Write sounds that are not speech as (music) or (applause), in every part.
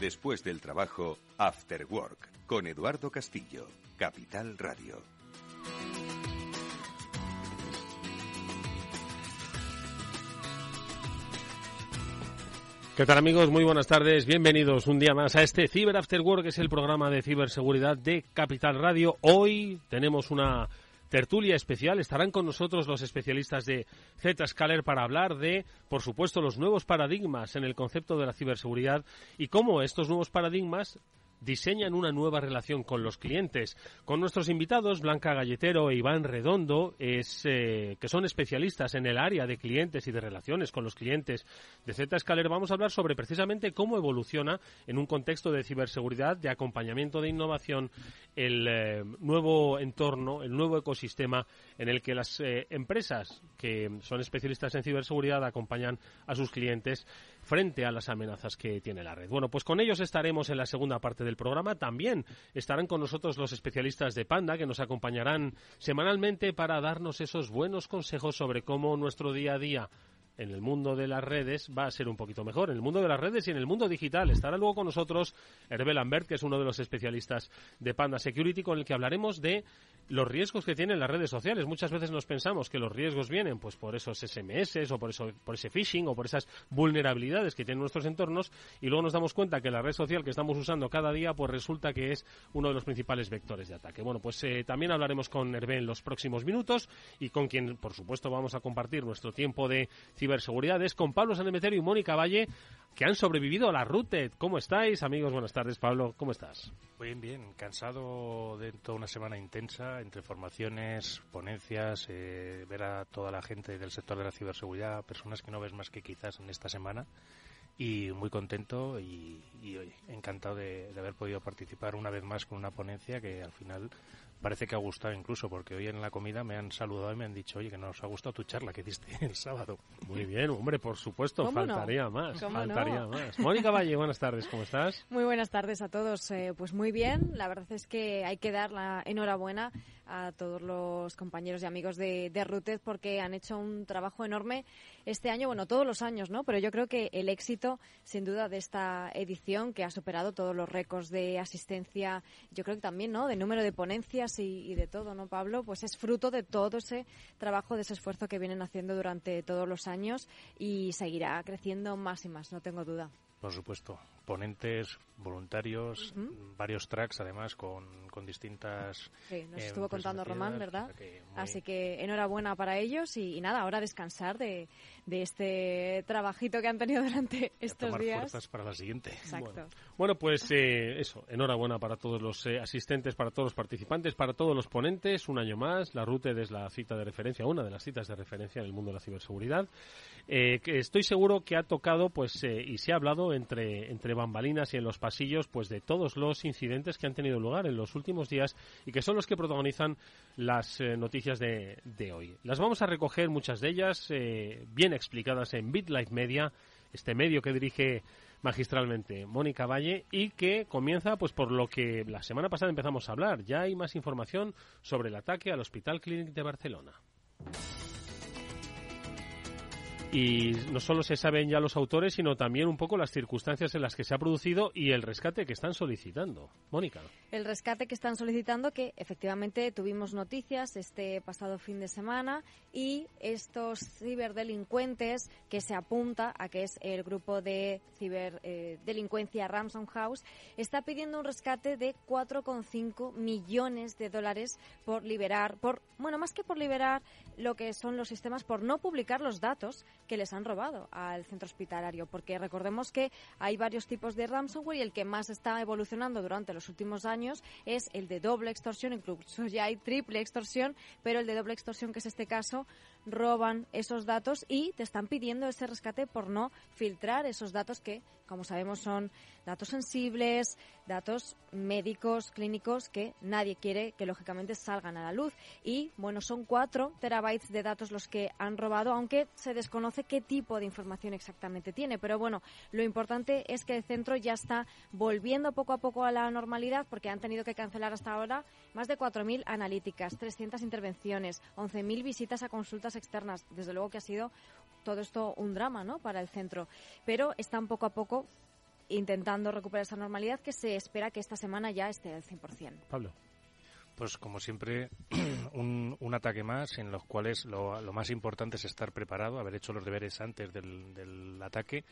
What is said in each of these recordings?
Después del trabajo, After Work, con Eduardo Castillo, Capital Radio. ¿Qué tal amigos? Muy buenas tardes. Bienvenidos un día más a este Cyber After Work, que es el programa de ciberseguridad de Capital Radio. Hoy tenemos una tertulia especial. Estarán con nosotros los especialistas de Zscaler para hablar de, por supuesto, los nuevos paradigmas en el concepto de la ciberseguridad y cómo estos nuevos paradigmas diseñan una nueva relación con los clientes. Con nuestros invitados, Blanca Galletero e Iván Redondo, es, eh, que son especialistas en el área de clientes y de relaciones con los clientes de Zscaler, vamos a hablar sobre precisamente cómo evoluciona en un contexto de ciberseguridad, de acompañamiento de innovación, el eh, nuevo entorno, el nuevo ecosistema en el que las eh, empresas que son especialistas en ciberseguridad acompañan a sus clientes frente a las amenazas que tiene la red. Bueno, pues con ellos estaremos en la segunda parte del programa. También estarán con nosotros los especialistas de Panda que nos acompañarán semanalmente para darnos esos buenos consejos sobre cómo nuestro día a día en el mundo de las redes va a ser un poquito mejor. En el mundo de las redes y en el mundo digital estará luego con nosotros Hervé Lambert, que es uno de los especialistas de Panda Security, con el que hablaremos de los riesgos que tienen las redes sociales. Muchas veces nos pensamos que los riesgos vienen pues por esos SMS o por eso por ese phishing o por esas vulnerabilidades que tienen nuestros entornos y luego nos damos cuenta que la red social que estamos usando cada día pues resulta que es uno de los principales vectores de ataque. Bueno, pues eh, también hablaremos con Hervé en los próximos minutos y con quien por supuesto vamos a compartir nuestro tiempo de ciberseguridad es con Pablo Sanemeterio y Mónica Valle que han sobrevivido a la RUTED. ¿Cómo estáis, amigos? Buenas tardes, Pablo. ¿Cómo estás? Bien, bien. Cansado de toda una semana intensa entre formaciones, ponencias, eh, ver a toda la gente del sector de la ciberseguridad, personas que no ves más que quizás en esta semana. Y muy contento y, encantado de, de haber podido participar una vez más con una ponencia que al final parece que ha gustado incluso, porque hoy en la comida me han saludado y me han dicho, oye, que nos ha gustado tu charla que diste (laughs) el sábado. Muy bien, hombre, por supuesto, faltaría más, faltaría más. Mónica Valle, buenas tardes, ¿cómo estás? Muy buenas tardes a todos, eh, pues muy bien, la verdad es que hay que dar la enhorabuena a todos los compañeros y amigos de, de Ruted porque han hecho un trabajo enorme este año, bueno, todos los años, ¿no? Pero yo creo que el éxito, sin duda, de esta edición que ha superado todos los récords de asistencia, yo creo que también, ¿no? De número de ponencias y de todo, ¿no, Pablo? Pues es fruto de todo ese trabajo, de ese esfuerzo que vienen haciendo durante todos los años y seguirá creciendo más y más, no tengo duda. Por supuesto ponentes, voluntarios, varios tracks además con, con distintas. Sí, nos estuvo contando Román, ¿verdad? Así que enhorabuena para ellos y, nada, ahora descansar de, de, este trabajito que han tenido durante estos tomar días. fuerzas para la siguiente. Exacto. Bueno, pues eh, eso, enhorabuena para todos los eh, asistentes, para todos los participantes, para todos los ponentes. Un año más, la RUTE es la cita de referencia, una de las citas de referencia en el mundo de la ciberseguridad. Eh, que estoy seguro que ha tocado, pues, y se ha hablado entre, entre bambalinas y en los pasillos pues de todos los incidentes que han tenido lugar en los últimos días y que son los que protagonizan las eh, noticias de, de, hoy. Las vamos a recoger muchas de ellas eh, bien explicadas en BitLife Media, este medio que dirige magistralmente Mónica Valle y que comienza pues por lo que la semana pasada empezamos a hablar. Ya hay más información sobre el ataque al Hospital Clínic de Barcelona. Y no solo se saben ya los autores, sino también un poco las circunstancias en las que se ha producido y el rescate que están solicitando. Mónica. El rescate que están solicitando, que efectivamente tuvimos noticias este pasado fin de semana, y estos ciberdelincuentes que se apunta a que es el grupo de ciberdelincuencia eh, Ransom House, está pidiendo un rescate de 4,5 millones de dólares por liberar, por, bueno, más que por liberar lo que son los sistemas, por no publicar los datos que les han robado al centro hospitalario, porque recordemos que hay varios tipos de ransomware y el que más está evolucionando durante los últimos años es el de doble extorsión, incluso ya hay triple extorsión, pero el de doble extorsión, que es este caso, roban esos datos y te están pidiendo ese rescate por no filtrar esos datos que, como sabemos, son datos sensibles, datos médicos, clínicos que nadie quiere que lógicamente salgan a la luz. Y bueno, son cuatro terabytes de datos los que han robado, aunque se desconoce qué tipo de información exactamente tiene. Pero bueno, lo importante es que el centro ya está volviendo poco a poco a la normalidad porque han tenido que cancelar hasta ahora más de 4.000 analíticas, 300 intervenciones, 11.000 visitas a consultas externas. Desde luego que ha sido todo esto un drama ¿no? para el centro. Pero están poco a poco intentando recuperar esa normalidad que se espera que esta semana ya esté al 100%. Pablo. Pues como siempre, (clears throat) un, un ataque más en los cuales lo, lo, más importante es estar preparado, haber hecho los deberes antes del, del ataque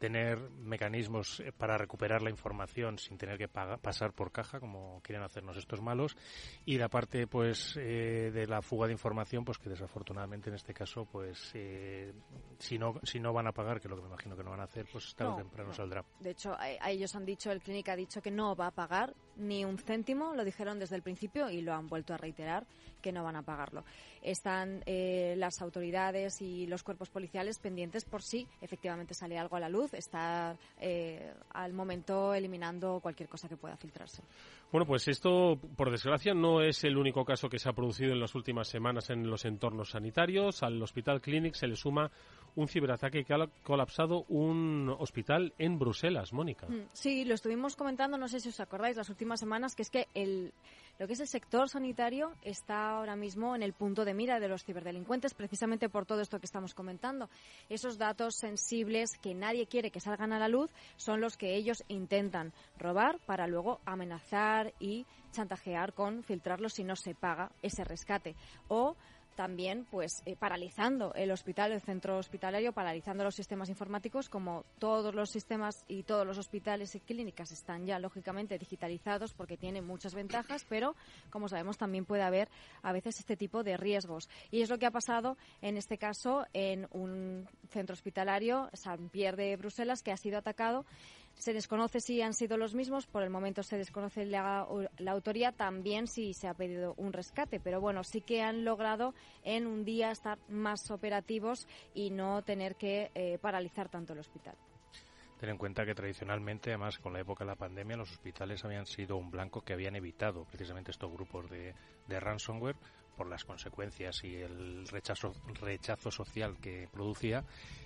tener mecanismos eh, para recuperar la información sin tener que pasar por caja como quieren hacernos estos malos. Y la parte pues eh, de la fuga de información pues que desafortunadamente en este caso pues eh, si no si no van a pagar que es lo que me imagino que no van a hacer pues tarde o temprano saldrá. De hecho a, a, ellos han dicho el clínica ha dicho que no va a pagar ni un céntimo lo dijeron desde el principio y lo han vuelto a reiterar que no van a pagarlo están eh, las autoridades y los cuerpos policiales pendientes por si efectivamente sale algo a la luz, está eh, al momento eliminando cualquier cosa que pueda filtrarse. Bueno, pues esto, por desgracia, no es el único caso que se ha producido en las últimas semanas en los entornos sanitarios. Al Hospital Clinic se le suma un ciberataque que ha colapsado un hospital en Bruselas, Mónica. Mm, sí, lo estuvimos comentando, no sé si os acordáis, las últimas semanas, que es que el, lo que es el sector sanitario está ahora mismo en el punto de mira de los ciberdelincuentes, precisamente por todo esto que estamos comentando. Esos datos sensibles que nadie quiere que salgan a la luz son los que ellos intentan robar para luego amenazar y chantajear con filtrarlos si no se paga ese rescate. O también pues eh, paralizando el hospital, el centro hospitalario, paralizando los sistemas informáticos, como todos los sistemas y todos los hospitales y clínicas están ya lógicamente digitalizados porque tienen muchas ventajas, pero como sabemos también puede haber a veces este tipo de riesgos. Y es lo que ha pasado en este caso en un centro hospitalario, San Pierre de Bruselas, que ha sido atacado se desconoce si han sido los mismos, por el momento se desconoce la, autoría, también si se ha pedido un rescate, pero bueno, sí que han logrado en un día estar más operativos y no tener que eh, paralizar tanto el hospital. Ten en cuenta que tradicionalmente, además con la época de la pandemia, los hospitales habían sido un blanco que habían evitado precisamente estos grupos de, de ransomware por las consecuencias y el rechazo, rechazo social que producía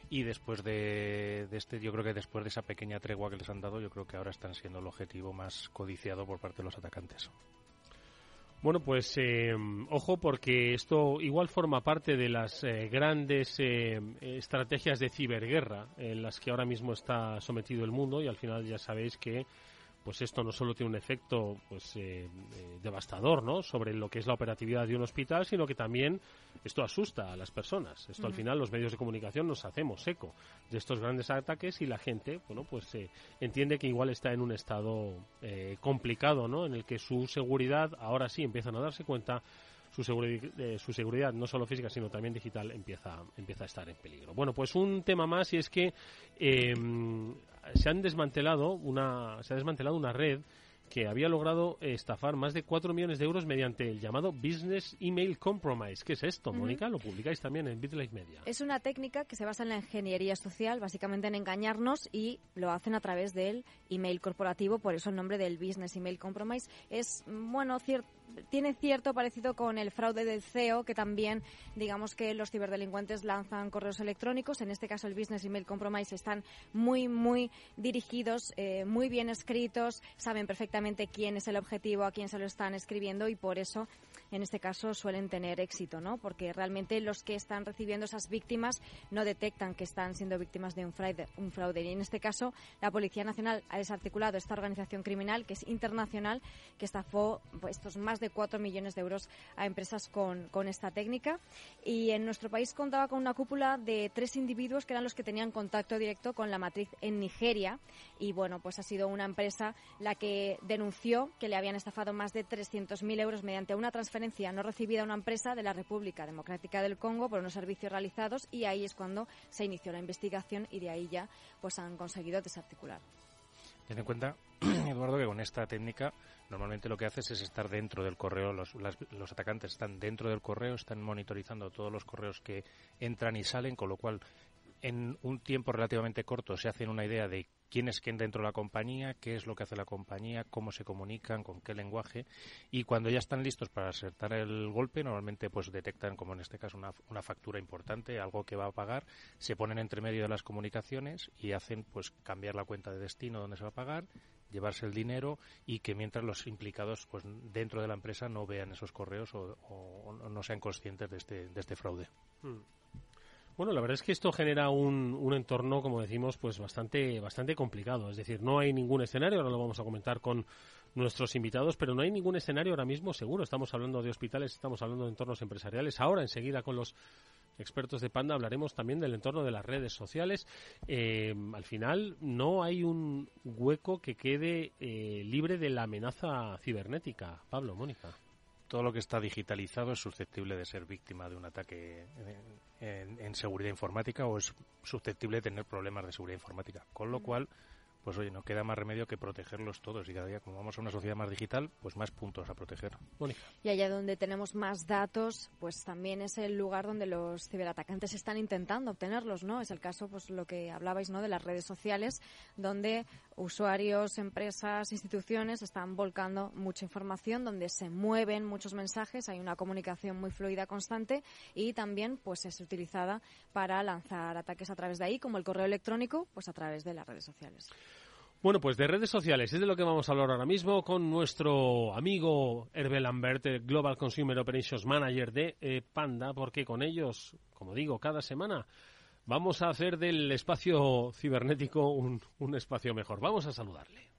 y después de, este, yo creo que después de esa pequeña tregua que les han dado, yo creo que ahora están siendo el objetivo más codiciado por parte de los atacantes. Bueno, pues eh, ojo porque esto igual forma parte de las eh, grandes eh, estrategias de ciberguerra en las que ahora mismo está sometido el mundo y al final ya sabéis que pues esto no solo tiene un efecto pues eh, eh, devastador ¿no? sobre lo que es la operatividad de un hospital, sino que también esto asusta a las personas. Esto al final los medios de comunicación nos hacemos eco de estos grandes ataques y la gente bueno pues eh, entiende que igual está en un estado complicado ¿no? en el que su seguridad ahora sí empiezan a darse cuenta su, su seguridad, no solo física, sino también digital, empieza, empieza a estar en peligro. Bueno, pues un tema más y es que se han desmantelado una, se ha desmantelado una red que había logrado estafar más de 4 millones de euros mediante el llamado Business Email Compromise. ¿Qué es esto, Mónica? Lo publicáis también en BitLife Media. Es una técnica que se basa en la ingeniería social, básicamente en engañarnos y lo hacen a través del email corporativo, por eso el nombre del Business Email Compromise es, bueno, cierto tiene cierto parecido con el fraude del CEO, que también, digamos que los ciberdelincuentes lanzan correos electrónicos. En este caso, el Business Email Compromise están muy, muy dirigidos, eh, muy bien escritos, saben perfectamente quién es el objetivo, a quién se lo están escribiendo y por eso en este caso suelen tener éxito, ¿no? Porque realmente los que están recibiendo esas víctimas no detectan que están siendo víctimas de un fraude, un fraude. Y en este caso, la Policía Nacional ha desarticulado esta organización criminal que es internacional, que estafó pues, estos más de 4 millones de euros a empresas con, con esta técnica. Y en nuestro país contaba con una cúpula de tres individuos que eran los que tenían contacto directo con la matriz en Nigeria. Y bueno, pues ha sido una empresa la que denunció que le habían estafado más de 300.000 euros mediante una transferencia no recibida a una empresa de la República Democrática del Congo por unos servicios realizados y ahí es cuando se inició la investigación y de ahí ya pues han conseguido desarticular. Ten en cuenta, (clears throat) Eduardo, que con esta técnica normalmente lo que haces es estar dentro del correo, los, los, atacantes están dentro del correo, están monitorizando todos los correos que entran y salen, con lo cual en un tiempo relativamente corto se hacen una idea de quién es quién dentro de la compañía, qué es lo que hace la compañía, cómo se comunican, con qué lenguaje y cuando ya están listos para acertar el golpe, normalmente pues detectan como en este caso una, una factura importante, algo que va a pagar, se ponen entre medio de las comunicaciones y hacen pues cambiar la cuenta de destino donde se va a pagar llevarse el dinero y que mientras los implicados pues dentro de la empresa no vean esos correos o, no sean conscientes de este, de este fraude. Hmm. Bueno, la verdad es que esto genera un, un, entorno, como decimos, pues bastante, bastante complicado. Es decir, no hay ningún escenario, ahora lo vamos a comentar con nuestros invitados, pero no hay ningún escenario ahora mismo seguro. Estamos hablando de hospitales, estamos hablando de entornos empresariales. Ahora, enseguida, con los expertos de Panda hablaremos también del entorno de las redes sociales. Eh, al final, no hay un hueco que quede eh, libre de la amenaza cibernética. Pablo, Mónica todo lo que está digitalizado es susceptible de ser víctima de un ataque en, seguridad informática o es susceptible de tener problemas de seguridad informática. Con lo cual, pues oye, no queda más remedio que protegerlos todos y cada día como vamos a una sociedad más digital, pues más puntos a proteger. Y allá donde tenemos más datos, pues también es el lugar donde los ciberatacantes están intentando obtenerlos, ¿no? Es el caso, pues lo que hablabais, ¿no? De las redes sociales, donde usuarios, empresas, instituciones están volcando mucha información, donde se mueven muchos mensajes, hay una comunicación muy fluida constante y también, pues es utilizada para lanzar ataques a través de ahí, como el correo electrónico, pues a través de las redes sociales. Bueno, pues de redes sociales es de lo que vamos a hablar ahora mismo con nuestro amigo Hervé Lambert, Global Consumer Operations Manager de eh, Panda, porque con ellos, como digo, cada semana vamos a hacer del espacio cibernético un, un espacio mejor. Vamos a saludarle.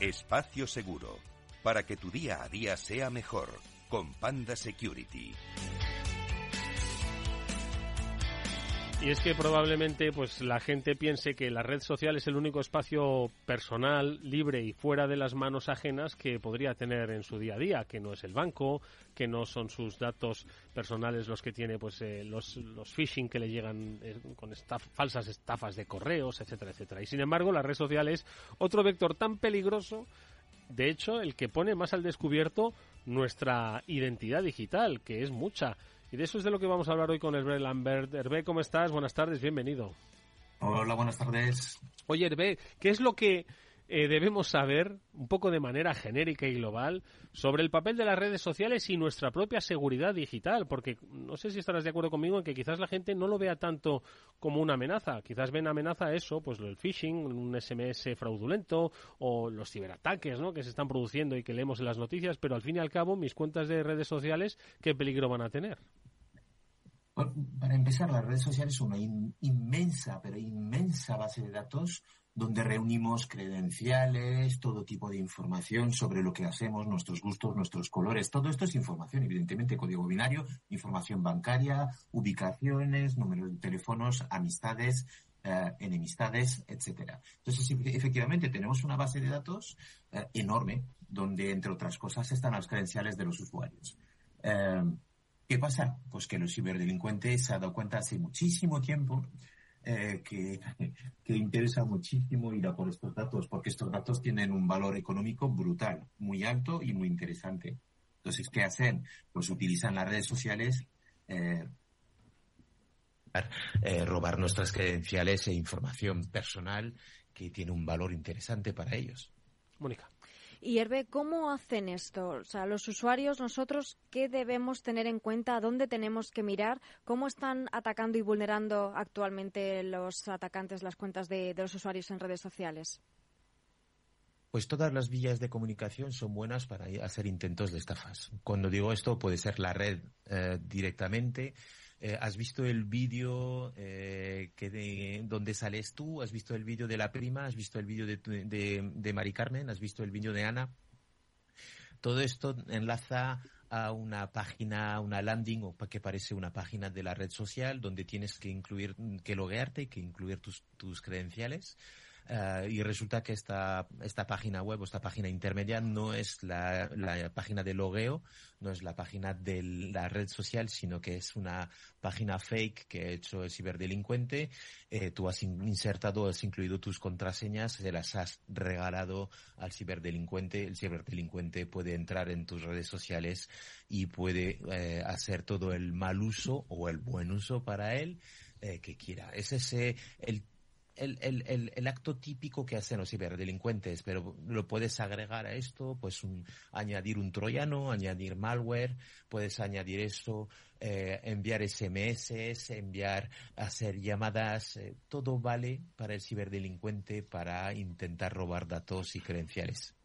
Espacio seguro, para que tu día a día sea mejor, con Panda Security. Y es que probablemente pues la gente piense que la red social es el único espacio personal, libre y fuera de las manos ajenas que podría tener en su día a día, que no es el banco, que no son sus datos personales los que tiene pues eh, los, los phishing que le llegan eh, con falsas estafas de correos, etcétera, etcétera. Y sin embargo, la red social es otro vector tan peligroso, de hecho, el que pone más al descubierto nuestra identidad digital, que es mucha y de eso es de lo que vamos a hablar hoy con Hervé Lambert. Hervé, ¿cómo estás? Buenas tardes, bienvenido. Hola, buenas tardes. Oye, Hervé, ¿qué es lo que eh, debemos saber, un poco de manera genérica y global, sobre el papel de las redes sociales y nuestra propia seguridad digital? Porque no sé si estarás de acuerdo conmigo en que quizás la gente no lo vea tanto como una amenaza. Quizás ven amenaza eso, pues el phishing, un SMS fraudulento o los ciberataques ¿no? que se están produciendo y que leemos en las noticias, pero al fin y al cabo, mis cuentas de redes sociales, ¿qué peligro van a tener? Para empezar, las redes sociales son una inmensa, pero inmensa base de datos donde reunimos credenciales, todo tipo de información sobre lo que hacemos, nuestros gustos, nuestros colores. Todo esto es información, evidentemente, código binario, información bancaria, ubicaciones, números de teléfonos, amistades, eh, enemistades, etcétera. Entonces, efectivamente, tenemos una base de datos eh, enorme donde, entre otras cosas, están las credenciales de los usuarios. Eh, ¿Qué pasa? Pues que los ciberdelincuentes se han dado cuenta hace muchísimo tiempo eh, que, (laughs) que, interesa muchísimo ir a por estos datos, porque estos datos tienen un valor económico brutal, muy alto y muy interesante. Entonces, ¿qué hacen? Pues utilizan las redes sociales. Eh, eh, robar nuestras credenciales e información personal que tiene un valor interesante para ellos. Mónica. Y Hervé, ¿cómo hacen esto? O sea, los usuarios, nosotros, ¿qué debemos tener en cuenta? ¿Dónde tenemos que mirar? ¿Cómo están atacando y vulnerando actualmente los atacantes las cuentas de, los usuarios en redes sociales? Pues todas las vías de comunicación son buenas para hacer intentos de estafas. Cuando digo esto, puede ser la red eh, directamente, eh, ¿Has visto el vídeo eh, que de, donde sales tú? ¿Has visto el vídeo de la prima? ¿Has visto el vídeo de, de, de Mari Carmen? ¿Has visto el vídeo de Ana? Todo esto enlaza a una página, una landing o que parece una página de la red social donde tienes que incluir, que loguearte y que incluir tus, tus credenciales. Eh, y resulta que esta, esta página web o esta página intermedia no es la, la, página de logueo, no es la página de la red social, sino que es una página fake que ha hecho el ciberdelincuente. Eh, tú has insertado, has incluido tus contraseñas, se las has regalado al ciberdelincuente. El ciberdelincuente puede entrar en tus redes sociales y puede eh, hacer todo el mal uso o el buen uso para él que quiera. Es ese el el, el, el, acto típico que hacen los ciberdelincuentes, pero lo puedes agregar a esto, pues añadir un troyano, añadir malware, puedes añadir eso, eh, enviar SMS, enviar, hacer llamadas, eh, todo vale para el ciberdelincuente para intentar robar datos y credenciales.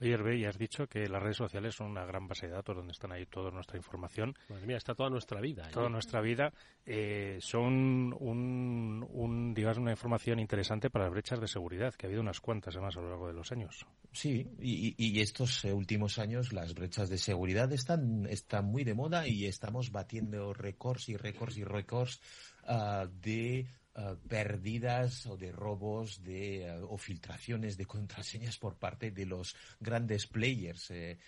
Oye, Hervé, ya has dicho que las redes sociales son una gran base de datos donde están ahí toda nuestra información. Madre mía, está toda nuestra vida. Toda nuestra vida. Eh, son un, un, digamos, una información interesante para las brechas de seguridad, que ha habido unas cuantas además a lo largo de los años. Sí, y, y estos eh, últimos años las brechas de seguridad están, están muy de moda y estamos batiendo récords y récords y récords uh, de Uh, pérdidas o de robos de, uh, o filtraciones de contraseñas por parte de los grandes players. Eh,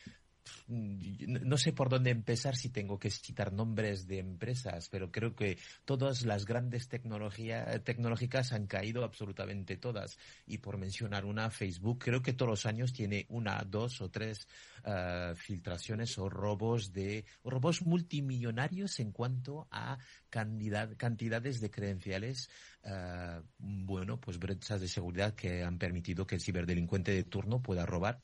no sé por dónde empezar si tengo que citar nombres de empresas, pero creo que todas las grandes tecnológicas han caído absolutamente todas. Y por mencionar una, Facebook creo que todos los años tiene una, dos o tres uh, filtraciones o robos de robos multimillonarios en cuanto a cantidad, cantidades de credenciales, uh, bueno, pues brechas de seguridad que han permitido que el ciberdelincuente de turno pueda robar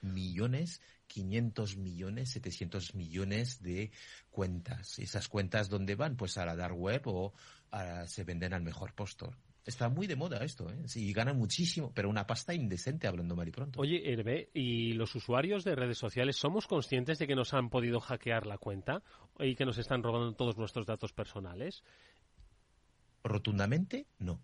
millones 500 millones, 700 millones de cuentas. Esas cuentas, ¿dónde van? Pues a la dark web o se venden al mejor postor. Está muy de moda esto, ¿eh? Sí, ganan muchísimo, pero una pasta indecente hablando mal y pronto. Oye, Hervé, ¿y los usuarios de redes sociales somos conscientes de que nos han podido hackear la cuenta y que nos están robando todos nuestros datos personales? Rotundamente, no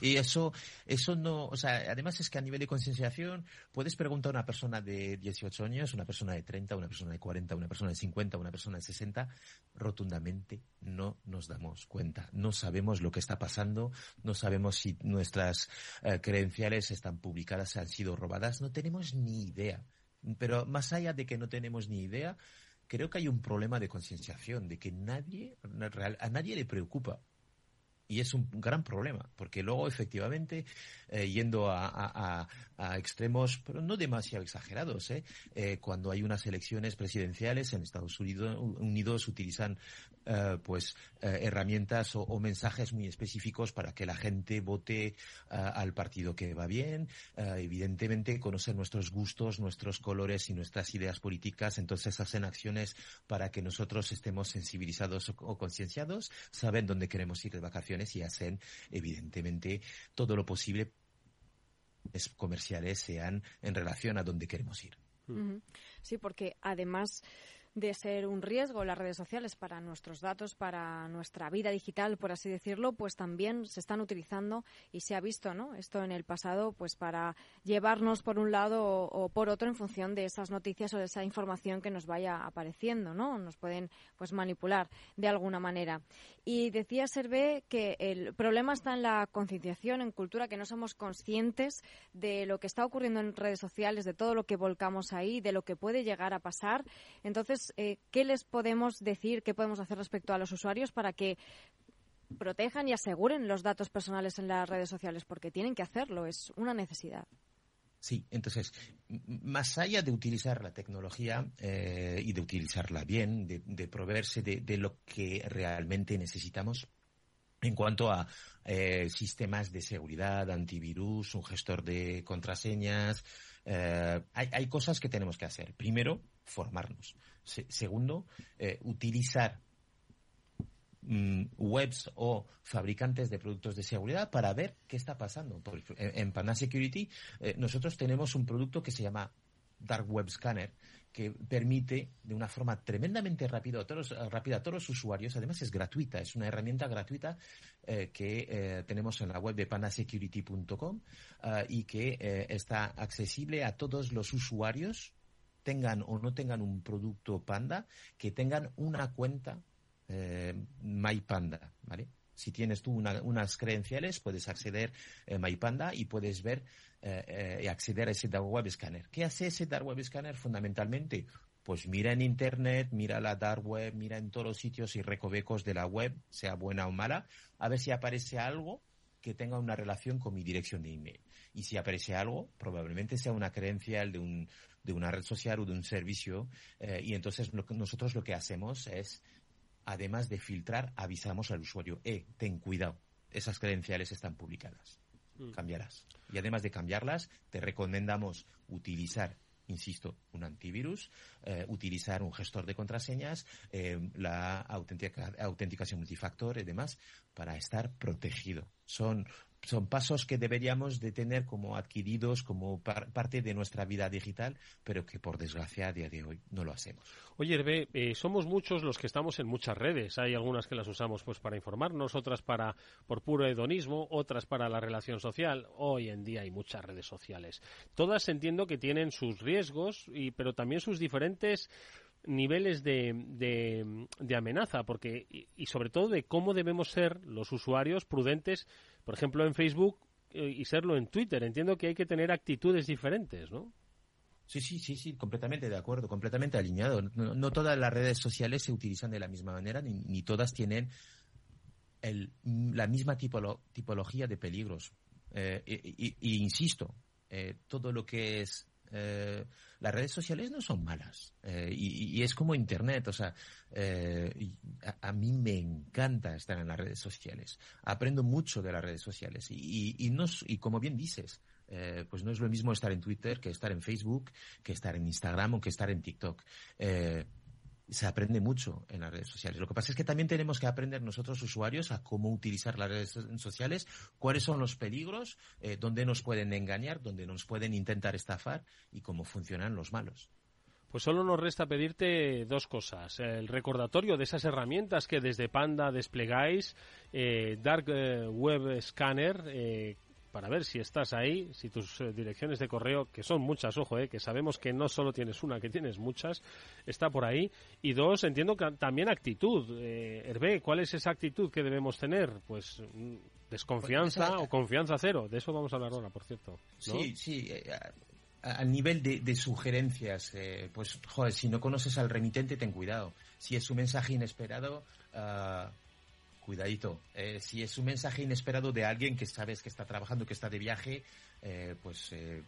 y eso, eso no, o sea, además es que a nivel de concienciación puedes preguntar a una persona de 18 años, una persona de 30, una persona de 40, una persona de 50, una persona de 60, rotundamente no nos damos cuenta. No sabemos lo que está pasando, no sabemos si nuestras eh, credenciales están publicadas, han sido robadas, no tenemos ni idea. Pero más allá de que no tenemos ni idea, creo que hay un problema de concienciación, de que nadie, a nadie le preocupa y es un gran problema, porque luego efectivamente, eh, yendo a, extremos, pero no demasiado exagerados, ¿eh? ¿eh? cuando hay unas elecciones presidenciales en Estados Unidos, Unidos utilizan eh, pues herramientas o, mensajes muy específicos para que la gente vote al partido que va bien. evidentemente conocen nuestros gustos, nuestros colores y nuestras ideas políticas, entonces hacen acciones para que nosotros estemos sensibilizados o, o concienciados, saben dónde queremos ir de vacaciones y hacen, evidentemente, todo lo posible comerciales sean en relación a donde queremos ir. Sí, porque además de ser un riesgo las redes sociales para nuestros datos, para nuestra vida digital, por así decirlo, pues también se están utilizando y se ha visto, ¿no? Esto en el pasado, pues para llevarnos por un lado o, por otro en función de esas noticias o de esa información que nos vaya apareciendo, ¿no? Nos pueden, pues, manipular de alguna manera. Y decía Servé que el problema está en la concienciación, en cultura, que no somos conscientes de lo que está ocurriendo en redes sociales, de todo lo que volcamos ahí, de lo que puede llegar a pasar. Entonces, eh, ¿qué les podemos decir, qué podemos hacer respecto a los usuarios para que protejan y aseguren los datos personales en las redes sociales? Porque tienen que hacerlo, es una necesidad. Sí, entonces, más allá de utilizar la tecnología eh, y de utilizarla bien, de, proveerse de, lo que realmente necesitamos, en cuanto a eh, sistemas de seguridad, antivirus, un gestor de contraseñas, hay, cosas que tenemos que hacer. Primero, formarnos segundo, eh, utilizar mm, webs o fabricantes de productos de seguridad para ver qué está pasando. en, Pana Security eh, nosotros tenemos un producto que se llama Dark Web Scanner que permite de una forma tremendamente rápida a todos, rápida a todos los usuarios, además es gratuita, es una herramienta gratuita eh, que tenemos en la web de panasecurity.com y que está accesible a todos los usuarios tengan o no tengan un producto Panda, que tengan una cuenta eh, MyPanda, ¿vale? Si tienes tú unas credenciales, puedes acceder a eh, MyPanda y puedes ver eh, y acceder a ese Dark Web Scanner. ¿Qué hace ese Dark Web Scanner fundamentalmente? Pues mira en Internet, mira la Dark Web, mira en todos los sitios y recovecos de la web, sea buena o mala, a ver si aparece algo que tenga una relación con mi dirección de email. Y si aparece algo, probablemente sea una credencial de un, de una red social o de un servicio. Eh, y entonces nosotros lo que hacemos es, además de filtrar, avisamos al usuario, eh, ten cuidado, esas credenciales están publicadas. Mm. Cambiarás. Y además de cambiarlas, te recomendamos utilizar insisto, un antivirus, eh, utilizar un gestor de contraseñas, eh, la autenticación multifactor y demás para estar protegido. Son son pasos que deberíamos de tener como adquiridos como parte de nuestra vida digital, pero que por desgracia a día de hoy no lo hacemos. Oye, Hervé, eh, somos muchos los que estamos en muchas redes. Hay algunas que las usamos pues para informarnos, otras para por puro hedonismo, otras para la relación social. Hoy en día hay muchas redes sociales. Todas entiendo que tienen sus riesgos, y, pero también sus diferentes niveles de, de, amenaza porque y, sobre todo de cómo debemos ser los usuarios prudentes por ejemplo, en Facebook eh, y serlo en Twitter. Entiendo que hay que tener actitudes diferentes, ¿no? Sí, sí, sí, sí, completamente de acuerdo, completamente alineado. No, todas las redes sociales se utilizan de la misma manera, ni, todas tienen el, la misma tipología de peligros. Eh, y, insisto, eh, todo lo que es eh, las redes sociales no son malas eh, y, es como Internet, o sea, eh, a, mí me encanta estar en las redes sociales, aprendo mucho de las redes sociales y, y, no, y como bien dices, pues no es lo mismo estar en Twitter que estar en Facebook, que estar en Instagram o que estar en TikTok se aprende mucho en las redes sociales. Lo que pasa es que también tenemos que aprender nosotros usuarios a cómo utilizar las redes sociales, cuáles son los peligros, eh, dónde nos pueden engañar, dónde nos pueden intentar estafar y cómo funcionan los malos. Pues solo nos resta pedirte dos cosas. El recordatorio de esas herramientas que desde Panda desplegáis, eh, Dark eh, Web Scanner, eh, para ver si estás ahí, si tus eh, direcciones de correo, que son muchas, ojo, eh, que sabemos que no solo tienes una, que tienes muchas, está por ahí. Y dos, entiendo que también actitud. Eh, Hervé, ¿cuál es esa actitud que debemos tener? Pues mm, desconfianza pues o confianza cero. De eso vamos a hablar ahora, por cierto. Sí, sí. Eh, al nivel de, sugerencias, pues, joder, si no conoces al remitente, ten cuidado. Si es un mensaje inesperado, uh, cuidadito. Eh, si es un mensaje inesperado de alguien que sabes que está trabajando, que está de viaje, eh, pues eh,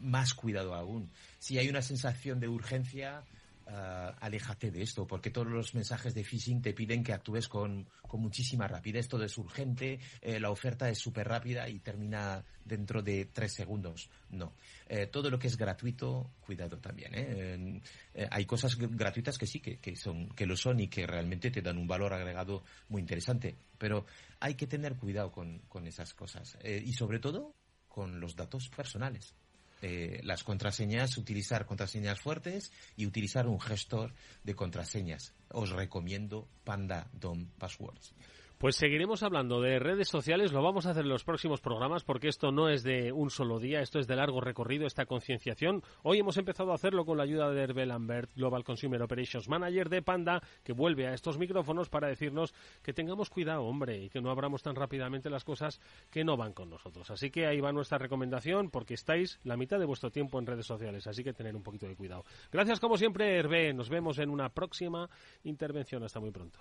más cuidado aún. Si hay una sensación de urgencia, uh, aléjate de esto, porque todos los mensajes de phishing te piden que actúes con, con muchísima rapidez, todo es urgente, eh, la oferta es súper rápida y termina dentro de tres segundos. No. Eh, todo lo que es gratuito, cuidado también. hay cosas gratuitas que sí, que, que, son, que lo son y que realmente te dan un valor agregado muy interesante, pero hay que tener cuidado con, con esas cosas y sobre todo con los datos personales. Eh, las contraseñas, utilizar contraseñas fuertes y utilizar un gestor de contraseñas. Os recomiendo Panda DOM Passwords. Pues seguiremos hablando de redes sociales, lo vamos a hacer en los próximos programas porque esto no es de un solo día, esto es de largo recorrido, esta concienciación. Hoy hemos empezado a hacerlo con la ayuda de Hervé Lambert, Global Consumer Operations Manager de Panda, que vuelve a estos micrófonos para decirnos que tengamos cuidado, hombre, y que no abramos tan rápidamente las cosas que no van con nosotros. Así que ahí va nuestra recomendación porque estáis la mitad de vuestro tiempo en redes sociales, así que tener un poquito de cuidado. Gracias como siempre, Hervé. Nos vemos en una próxima intervención. Hasta muy pronto.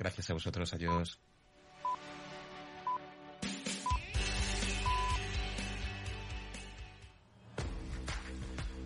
Gracias a vosotros. Adiós.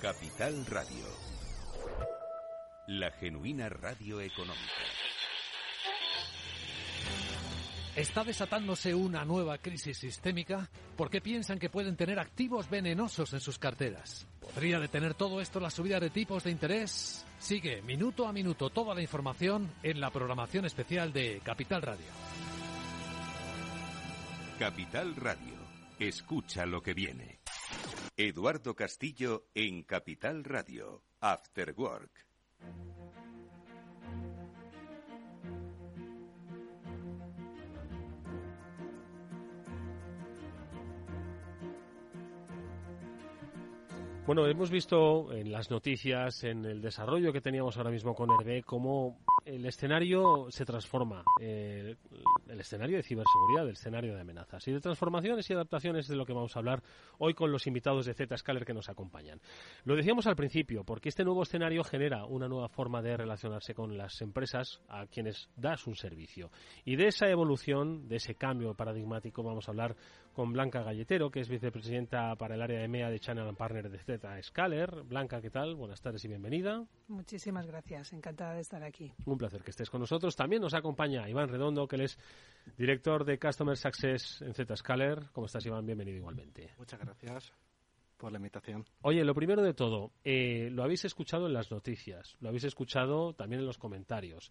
Capital Radio. La genuina radio económica. ¿Está desatándose una nueva crisis sistémica? porque piensan que pueden tener activos venenosos en sus carteras? ¿Podría detener todo esto la subida de tipos de interés? Sigue minuto a minuto toda la información en la programación especial de Capital Radio. Capital Radio. Escucha lo que viene. Eduardo Castillo en Capital Radio. After Work. Bueno, hemos visto en las noticias, en el desarrollo que teníamos ahora mismo con Hervé, cómo el escenario se transforma, eh, el escenario de ciberseguridad, el escenario de amenazas y de transformaciones y adaptaciones de lo que vamos a hablar hoy con los invitados de Zscaler que nos acompañan. Lo decíamos al principio, porque este nuevo escenario genera una nueva forma de relacionarse con las empresas a quienes das un servicio. Y de esa evolución, de ese cambio paradigmático, vamos a hablar con Blanca Galletero, que es vicepresidenta para el área de EMEA de Channel and Partner de Zscaler. Blanca, ¿qué tal? Buenas tardes y bienvenida. Muchísimas gracias, encantada de estar aquí. Un placer que estés con nosotros. También nos acompaña Iván Redondo, que él es director de Customer Success en Zscaler. ¿Cómo estás, Iván? Bienvenido igualmente. Muchas gracias por la invitación. Oye, lo primero de todo, eh, lo habéis escuchado en las noticias, lo habéis escuchado también en los comentarios.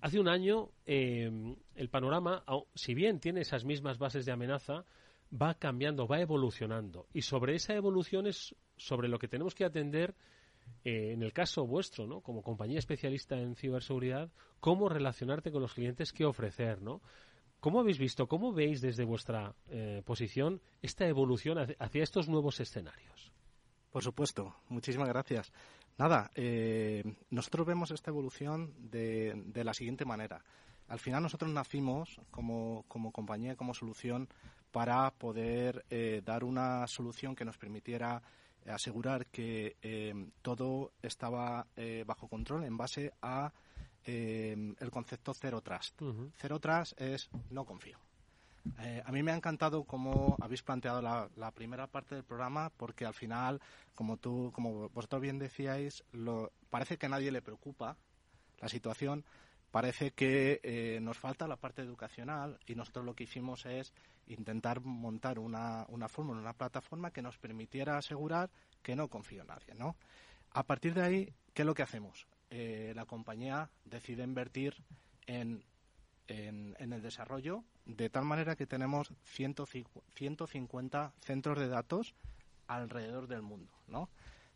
Hace un año eh, el panorama, si bien tiene esas mismas bases de amenaza, va cambiando, va evolucionando. Y sobre esa evolución es sobre lo que tenemos que atender eh, en el caso vuestro, ¿no? Como compañía especialista en ciberseguridad, cómo relacionarte con los clientes, qué ofrecer, ¿no? ¿Cómo habéis visto, cómo veis desde vuestra eh, posición esta evolución hacia estos nuevos escenarios? Por supuesto, muchísimas gracias. Nada, eh, nosotros vemos esta evolución de, de, la siguiente manera. Al final nosotros nacimos como, como compañía, como solución, para poder eh, dar una solución que nos permitiera asegurar que todo estaba bajo control en base a eh, el concepto Zero Trust. Zero Trust es no confío. Eh, a mí me ha encantado cómo habéis planteado la, primera parte del programa, porque al final, como tú, como vosotros bien decíais, lo, parece que a nadie le preocupa la situación, parece que eh, nos falta la parte educacional y nosotros lo que hicimos es intentar montar una, una fórmula, una plataforma que nos permitiera asegurar que no confío en nadie, ¿no? A partir de ahí, ¿qué es lo que hacemos? Eh, la compañía decide invertir en, en, el desarrollo de tal manera que tenemos 150 centros de datos alrededor del mundo, ¿no?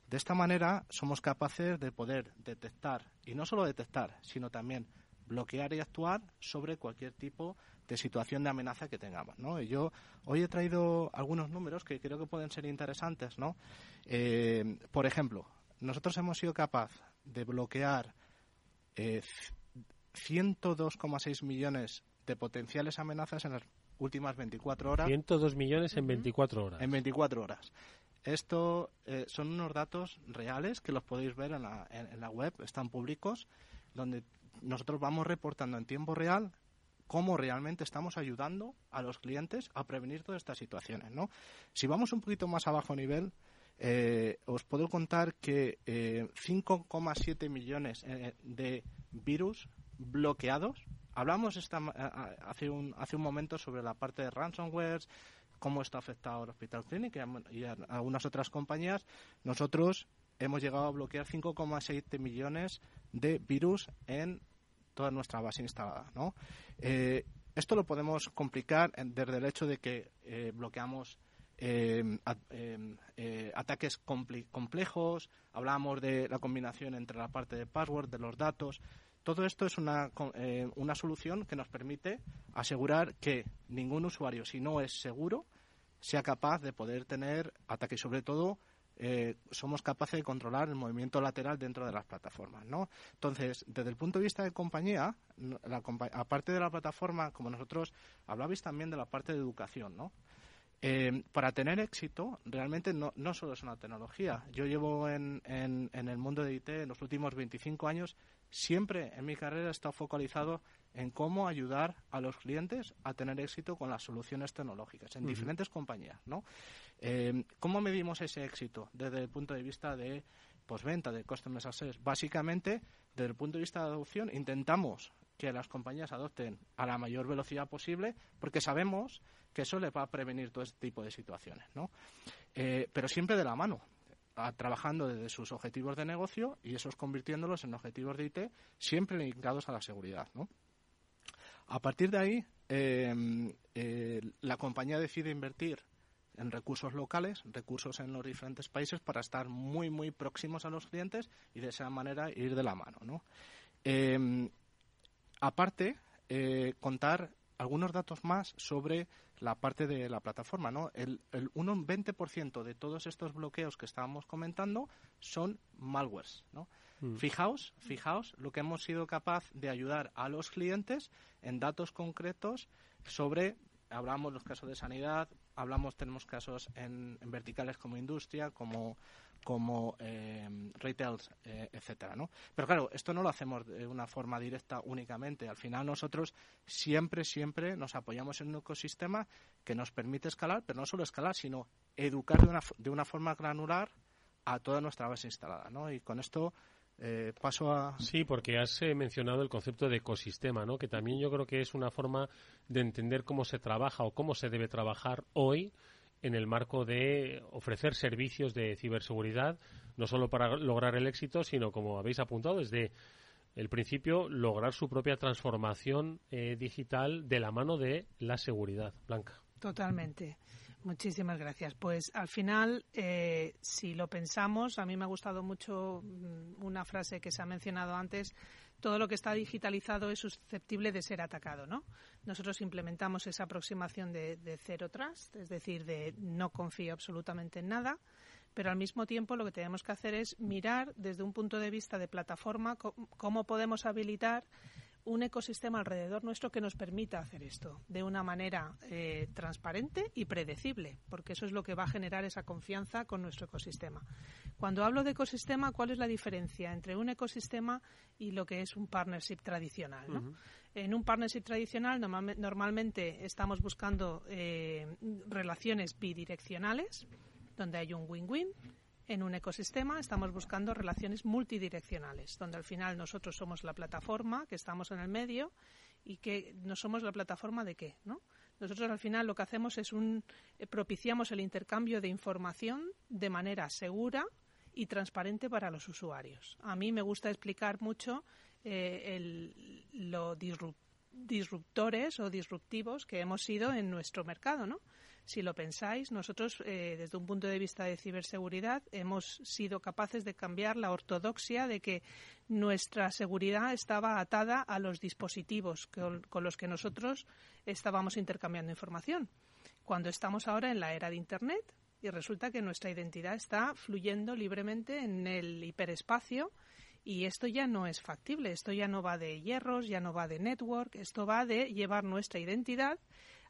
De esta manera somos capaces de poder detectar, y no solo detectar, sino también bloquear y actuar sobre cualquier tipo de situación de amenaza que tengamos, ¿no? yo hoy he traído algunos números que creo que pueden ser interesantes, ¿no? Eh, por ejemplo, nosotros hemos sido capaces de bloquear eh, 102,6 millones de potenciales amenazas en las últimas 24 horas. 102 millones en 24 horas. En 24 horas. Esto eh, son unos datos reales que los podéis ver en la, en, la web, están públicos, donde nosotros vamos reportando en tiempo real cómo realmente estamos ayudando a los clientes a prevenir todas estas situaciones. Si vamos un poquito más abajo nivel, eh, os puedo contar que 5,7 eh, millones eh, de virus bloqueados. Hablamos hace, un, hace un momento sobre la parte de ransomware, cómo está afectado al Hospital Clinic y a, algunas otras compañías. Nosotros hemos llegado a bloquear 5,7 millones de virus en toda nuestra base instalada. esto lo podemos complicar desde el hecho de que bloqueamos Em, em, eh, ataques complejos, hablamos de la combinación entre la parte de password, de los datos. Todo esto es una, eh, una solución que nos permite asegurar que ningún usuario, si no es seguro, sea capaz de poder tener ataques. Sobre todo, eh, somos capaces de controlar el movimiento lateral dentro de las plataformas, ¿no? Entonces, desde el punto de vista de compañía, aparte de la plataforma, como nosotros hablabais también de la parte de educación, ¿no? Eh, para tener éxito, realmente no, no, solo es una tecnología. Yo llevo en, en, el mundo de IT en los últimos 25 años, siempre en mi carrera he estado focalizado en cómo ayudar a los clientes a tener éxito con las soluciones tecnológicas en diferentes compañías. ¿no? Eh, ¿Cómo medimos ese éxito desde el punto de vista de postventa, de Customer Success? Básicamente, desde el punto de vista de adopción, intentamos que las compañías adopten a la mayor velocidad posible porque sabemos que eso le va a prevenir todo este tipo de situaciones, ¿no? Eh, pero siempre de la mano, trabajando desde sus objetivos de negocio y esos convirtiéndolos en objetivos de IT siempre ligados a la seguridad, ¿no? A partir de ahí, em, eh, la compañía decide invertir en recursos locales, recursos en los diferentes países para estar muy, muy próximos a los clientes y de esa manera ir de la mano, ¿no? Em, aparte, eh, contar algunos datos más sobre la parte de la plataforma. ¿no? El, el 20% de todos estos bloqueos que estábamos comentando son malwares. ¿no? Mm. Fijaos, fijaos lo que hemos sido capaz de ayudar a los clientes en datos concretos sobre, hablamos los casos de sanidad, hablamos, tenemos casos en, verticales como industria, como como eh, retails, etcétera, ¿no? Pero claro, esto no lo hacemos de una forma directa únicamente. Al final nosotros siempre, siempre nos apoyamos en un ecosistema que nos permite escalar, pero no solo escalar, sino educar de una, de una forma granular a toda nuestra base instalada, ¿no? Y con esto eh, paso a. Sí, porque has eh, mencionado el concepto de ecosistema, ¿no? Que también yo creo que es una forma de entender cómo se trabaja o cómo se debe trabajar hoy en el marco de ofrecer servicios de ciberseguridad, no solo para lograr el éxito, sino, como habéis apuntado, desde el principio, lograr su propia transformación eh, digital de la mano de la seguridad. Blanca. Totalmente. Muchísimas gracias. Pues al final, eh, si lo pensamos, a mí me ha gustado mucho mm, una frase que se ha mencionado antes. Todo lo que está digitalizado es susceptible de ser atacado, ¿no? Nosotros implementamos esa aproximación de, de cero trust, es decir, de no confío absolutamente en nada, pero al mismo tiempo lo que tenemos que hacer es mirar desde un punto de vista de plataforma cómo podemos habilitar un ecosistema alrededor nuestro que nos permita hacer esto de una manera eh, transparente y predecible, porque eso es lo que va a generar esa confianza con nuestro ecosistema. Cuando hablo de ecosistema, ¿cuál es la diferencia entre un ecosistema y lo que es un partnership tradicional? En un partnership tradicional normalmente estamos buscando eh, relaciones bidireccionales, donde hay un win-win en un ecosistema estamos buscando relaciones multidireccionales, donde al final nosotros somos la plataforma, que estamos en el medio, y que no somos la plataforma de qué, ¿no? Nosotros al final lo que hacemos es un eh, propiciamos el intercambio de información de manera segura y transparente para los usuarios. A mí me gusta explicar mucho eh, el, lo disruptores o disruptivos que hemos sido en nuestro mercado, ¿no? Si lo pensáis, nosotros, eh, desde un punto de vista de ciberseguridad, hemos sido capaces de cambiar la ortodoxia de que nuestra seguridad estaba atada a los dispositivos con, los que nosotros estábamos intercambiando información. Cuando estamos ahora en la era de Internet, y resulta que nuestra identidad está fluyendo libremente en el hiperespacio y esto ya no es factible, esto ya no va de hierros, ya no va de network, esto va de llevar nuestra identidad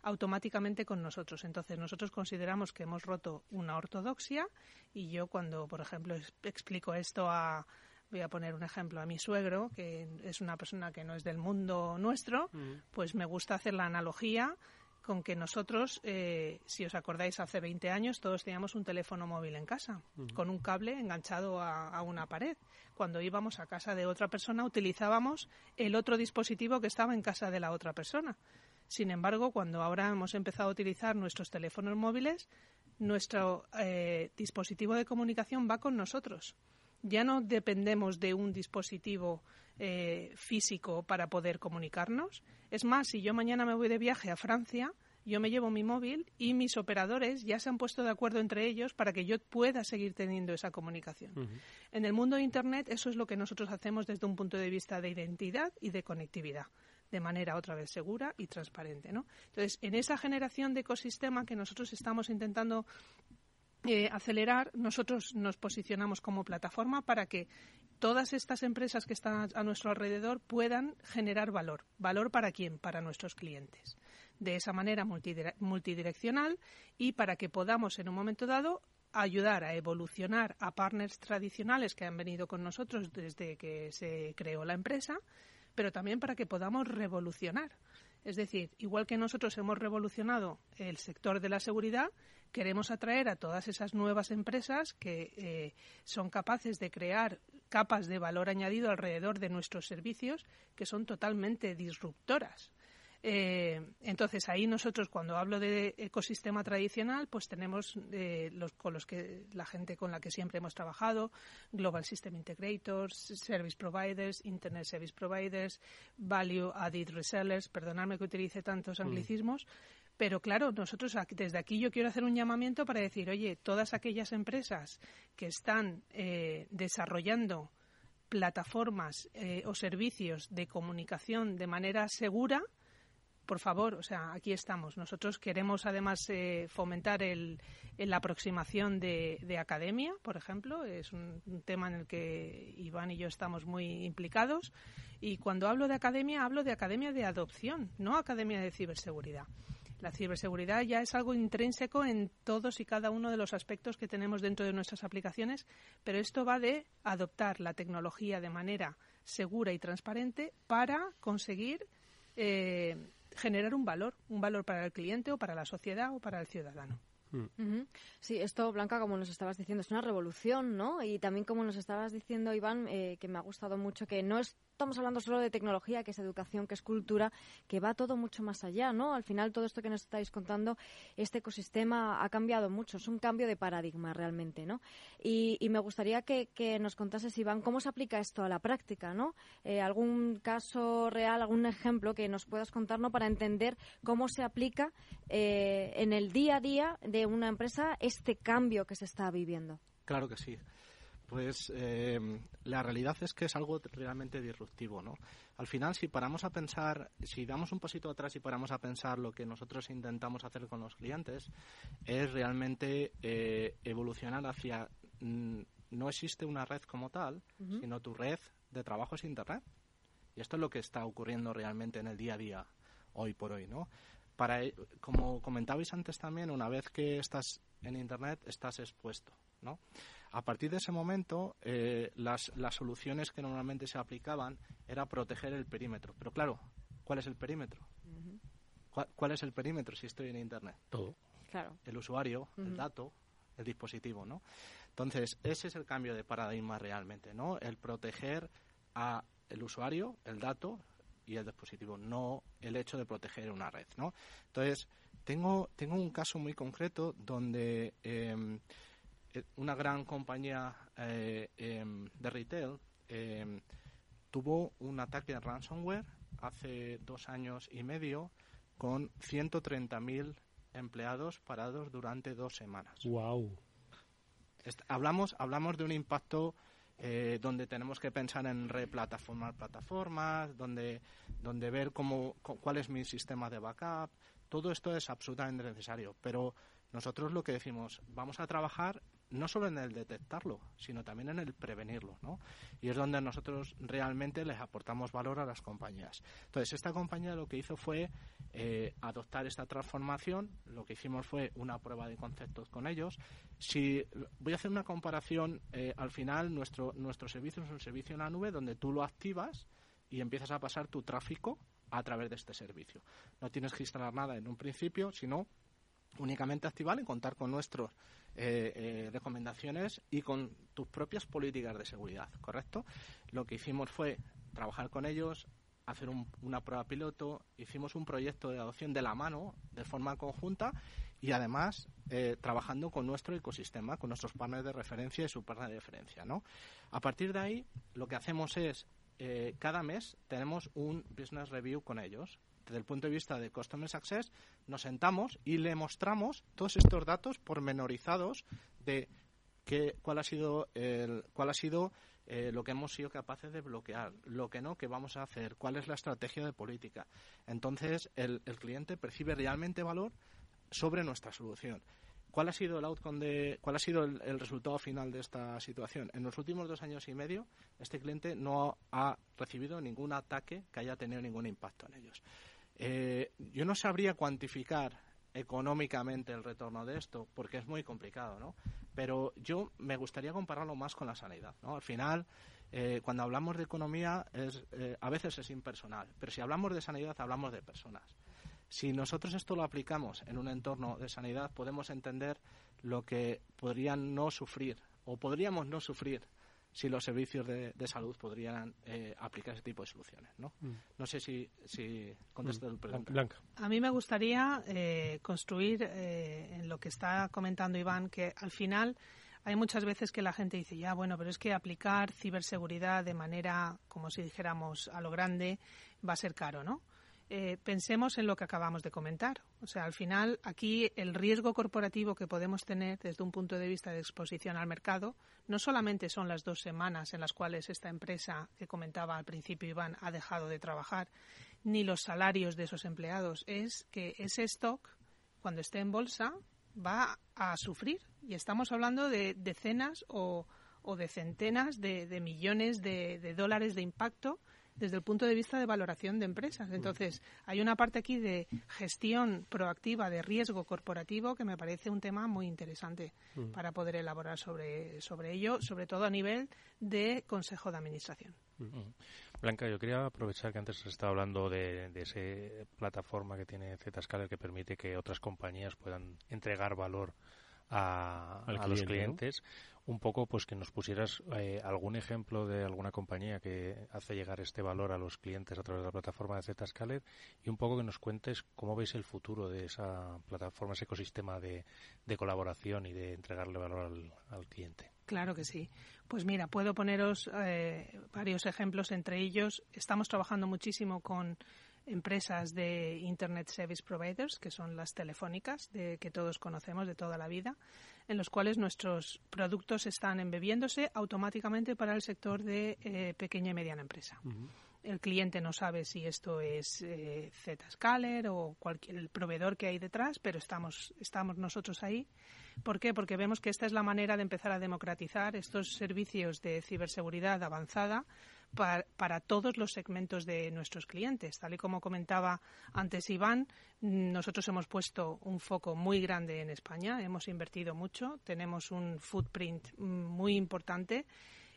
automáticamente con nosotros. Entonces, nosotros consideramos que hemos roto una ortodoxia y yo cuando, por ejemplo, explico esto a, voy a poner un ejemplo a mi suegro, que es una persona que no es del mundo nuestro, pues me gusta hacer la analogía con que nosotros, eh, si os acordáis, hace 20 años todos teníamos un teléfono móvil en casa, con un cable enganchado a, una pared. Cuando íbamos a casa de otra persona utilizábamos el otro dispositivo que estaba en casa de la otra persona. Sin embargo, cuando ahora hemos empezado a utilizar nuestros teléfonos móviles, nuestro eh, dispositivo de comunicación va con nosotros. Ya no dependemos de un dispositivo eh, físico para poder comunicarnos. Es más, si yo mañana me voy de viaje a Francia, yo me llevo mi móvil y mis operadores ya se han puesto de acuerdo entre ellos para que yo pueda seguir teniendo esa comunicación. En el mundo de Internet eso es lo que nosotros hacemos desde un punto de vista de identidad y de conectividad de manera otra vez segura y transparente. ¿no? Entonces, en esa generación de ecosistema que nosotros estamos intentando eh, acelerar, nosotros nos posicionamos como plataforma para que todas estas empresas que están a nuestro alrededor puedan generar valor. ¿Valor para quién? Para nuestros clientes. De esa manera multidireccional y para que podamos en un momento dado ayudar a evolucionar a partners tradicionales que han venido con nosotros desde que se creó la empresa pero también para que podamos revolucionar. Es decir, igual que nosotros hemos revolucionado el sector de la seguridad, queremos atraer a todas esas nuevas empresas que eh, son capaces de crear capas de valor añadido alrededor de nuestros servicios que son totalmente disruptoras. Eh, entonces ahí nosotros cuando hablo de ecosistema tradicional, pues tenemos eh, los con los que la gente con la que siempre hemos trabajado, Global System Integrators, Service Providers, Internet Service Providers, Value Added Resellers, perdonadme que utilice tantos mm. anglicismos, pero claro, nosotros desde aquí yo quiero hacer un llamamiento para decir, oye, todas aquellas empresas que están eh, desarrollando plataformas o servicios de comunicación de manera segura, por favor, o sea, aquí estamos. Nosotros queremos además eh, fomentar el, la aproximación de, de, academia, por ejemplo. Es un, un, tema en el que Iván y yo estamos muy implicados. Y cuando hablo de academia, hablo de academia de adopción, no academia de ciberseguridad. La ciberseguridad ya es algo intrínseco en todos y cada uno de los aspectos que tenemos dentro de nuestras aplicaciones, pero esto va de adoptar la tecnología de manera segura y transparente para conseguir eh, generar un valor, un valor para el cliente o para la sociedad o para el ciudadano. Mm. Sí, esto, Blanca, como nos estabas diciendo, es una revolución, ¿no? Y también como nos estabas diciendo, Iván, eh, que me ha gustado mucho, que no es estamos hablando solo de tecnología, que es educación, que es cultura, que va todo mucho más allá, ¿no? Al final, todo esto que nos estáis contando, este ecosistema ha cambiado mucho, es un cambio de paradigma realmente, ¿no? Y, me gustaría que, nos contases, Iván, cómo se aplica esto a la práctica, ¿no? Eh, algún caso real, algún ejemplo que nos puedas contar, ¿no? Para entender cómo se aplica eh, en el día a día de una empresa este cambio que se está viviendo. Claro que sí. Pues eh, la realidad es que es algo realmente disruptivo, ¿no? Al final, si paramos a pensar, si damos un pasito atrás y paramos a pensar lo que nosotros intentamos hacer con los clientes, es realmente eh, evolucionar hacia mm, no existe una red como tal, sino tu red de trabajo es Internet. Y esto es lo que está ocurriendo realmente en el día a día, hoy por hoy, ¿no? Para, e, como comentabais antes también, una vez que estás en Internet, estás expuesto, ¿no? A partir de ese momento, eh, las, las soluciones que normalmente se aplicaban era proteger el perímetro. Pero claro, ¿cuál es el perímetro? ¿Cuál, es el perímetro si estoy en Internet? Todo. Claro. El usuario, el dato, el dispositivo, ¿no? Entonces, ese es el cambio de paradigma realmente, ¿no? El proteger a el usuario, el dato y el dispositivo, no el hecho de proteger una red, ¿no? Entonces, tengo, tengo un caso muy concreto donde eh, una gran compañía eh, em, de retail em, tuvo un ataque de ransomware hace dos años y medio con 130.000 empleados parados durante dos semanas. Wow. Hablamos, hablamos de un impacto eh, donde tenemos que pensar en replataformar plataformas, donde, donde ver cómo, cuál es mi sistema de backup. Todo esto es absolutamente necesario, pero nosotros lo que decimos, vamos a trabajar no solo en el detectarlo, sino también en el prevenirlo, ¿no? Y es donde nosotros realmente les aportamos valor a las compañías. Entonces, esta compañía lo que hizo fue eh, adoptar esta transformación, lo que hicimos fue una prueba de conceptos con ellos. Si voy a hacer una comparación, eh, al final nuestro, nuestro servicio es un servicio en la nube donde tú lo activas y empiezas a pasar tu tráfico a través de este servicio. No tienes que instalar nada en un principio, sino únicamente activar y contar con nuestras eh, eh, recomendaciones y con tus propias políticas de seguridad, ¿correcto? Lo que hicimos fue trabajar con ellos, hacer una prueba piloto, hicimos un proyecto de adopción de la mano, de forma conjunta, y además eh, trabajando con nuestro ecosistema, con nuestros partners de referencia y su partner de referencia, ¿no? A partir de ahí, lo que hacemos es, cada mes tenemos un business review con ellos, desde el punto de vista de Customer Success, nos sentamos y le mostramos todos estos datos pormenorizados de qué, cuál ha sido, el, cuál ha sido eh, lo que hemos sido capaces de bloquear, lo que no, qué vamos a hacer, cuál es la estrategia de política. Entonces, el, el cliente percibe realmente valor sobre nuestra solución. ¿Cuál ha sido el outcome de, cuál ha sido el, resultado final de esta situación? En los últimos dos años y medio, este cliente no ha recibido ningún ataque que haya tenido ningún impacto en ellos. Eh, yo no sabría cuantificar económicamente el retorno de esto, porque es muy complicado, ¿no? Pero yo me gustaría compararlo más con la sanidad, ¿no? Al final, eh, cuando hablamos de economía, es, eh, a veces es impersonal, pero si hablamos de sanidad, hablamos de personas. Si nosotros esto lo aplicamos en un entorno de sanidad, podemos entender lo que podrían no sufrir o podríamos no sufrir si los servicios de, salud podrían eh, aplicar ese tipo de soluciones. No, mm. no sé si, si contesto el mm. pregunta. Blanca. A mí me gustaría eh, construir eh, en lo que está comentando Iván, que al final hay muchas veces que la gente dice, ya, bueno, pero es que aplicar ciberseguridad de manera, como si dijéramos, a lo grande, va a ser caro, ¿no? Eh, pensemos en lo que acabamos de comentar. O sea, al final, aquí el riesgo corporativo que podemos tener desde un punto de vista de exposición al mercado no solamente son las dos semanas en las cuales esta empresa que comentaba al principio Iván ha dejado de trabajar, ni los salarios de esos empleados. Es que ese stock, cuando esté en bolsa, va a sufrir. Y estamos hablando de decenas o, de centenas de, millones de, dólares de impacto desde el punto de vista de valoración de empresas. Entonces, hay una parte aquí de gestión proactiva de riesgo corporativo que me parece un tema muy interesante para poder elaborar sobre, sobre ello, sobre todo a nivel de Consejo de Administración. Blanca, yo quería aprovechar que antes se estaba hablando de, esa plataforma que tiene Zscaler que permite que otras compañías puedan entregar valor a, los clientes un poco pues que nos pusieras eh, algún ejemplo de alguna compañía que hace llegar este valor a los clientes a través de la plataforma de Zscaler y un poco que nos cuentes cómo veis el futuro de esa plataforma, ese ecosistema de, colaboración y de entregarle valor al, cliente. Claro que sí. Pues mira, puedo poneros eh, varios ejemplos. Entre ellos, estamos trabajando muchísimo con empresas de Internet Service Providers, que son las telefónicas de, que todos conocemos de toda la vida, en los cuales nuestros productos están embebiéndose automáticamente para el sector de eh, pequeña y mediana empresa. El cliente no sabe si esto es eh, Zscaler o cualquier proveedor que hay detrás, pero estamos, estamos nosotros ahí. ¿Por qué? Porque vemos que esta es la manera de empezar a democratizar estos servicios de ciberseguridad avanzada para, todos los segmentos de nuestros clientes. Tal y como comentaba antes Iván, nosotros hemos puesto un foco muy grande en España, hemos invertido mucho, tenemos un footprint muy importante